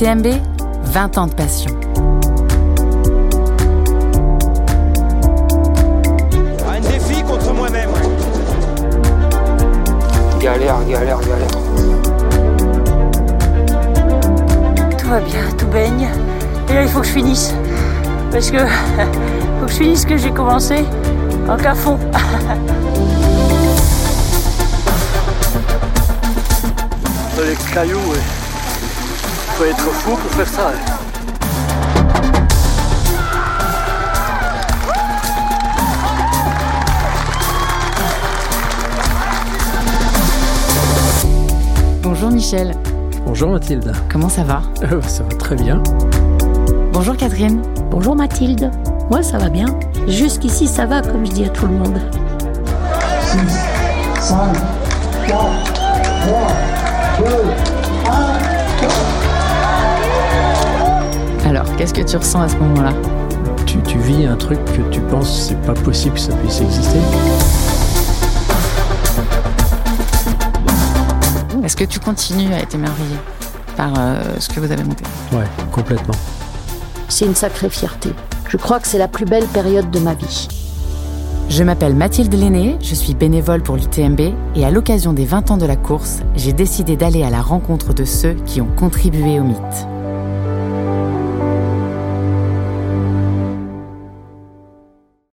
UTMB, 20 ans de passion. Un défi contre moi-même. Galère, galère, galère. Tout va bien, tout baigne. Et là, il faut que je finisse. Parce que faut que je finisse ce que j'ai commencé en cafond. Dans les cailloux, ouais. Faut être fou pour faire ça. hein. Bonjour Michel, Bonjour Mathilde. comment ça va? Euh, ça va très bien. Bonjour Catherine. Bonjour Mathilde. Moi, ça va bien. Jusqu'ici, ça va, comme je dis à tout le monde. Alors, qu'est-ce que tu ressens à ce moment-là? Tu, tu vis un truc que tu penses c'est pas possible que ça puisse exister? Est-ce que tu continues à être émerveillé par euh, ce que vous avez monté? Ouais, complètement. C'est une sacrée fierté. Je crois que c'est la plus belle période de ma vie. Je m'appelle Mathilde Lenné, je suis bénévole pour l'UTMB et à l'occasion des 20 ans de la course, j'ai décidé d'aller à la rencontre de ceux qui ont contribué au mythe.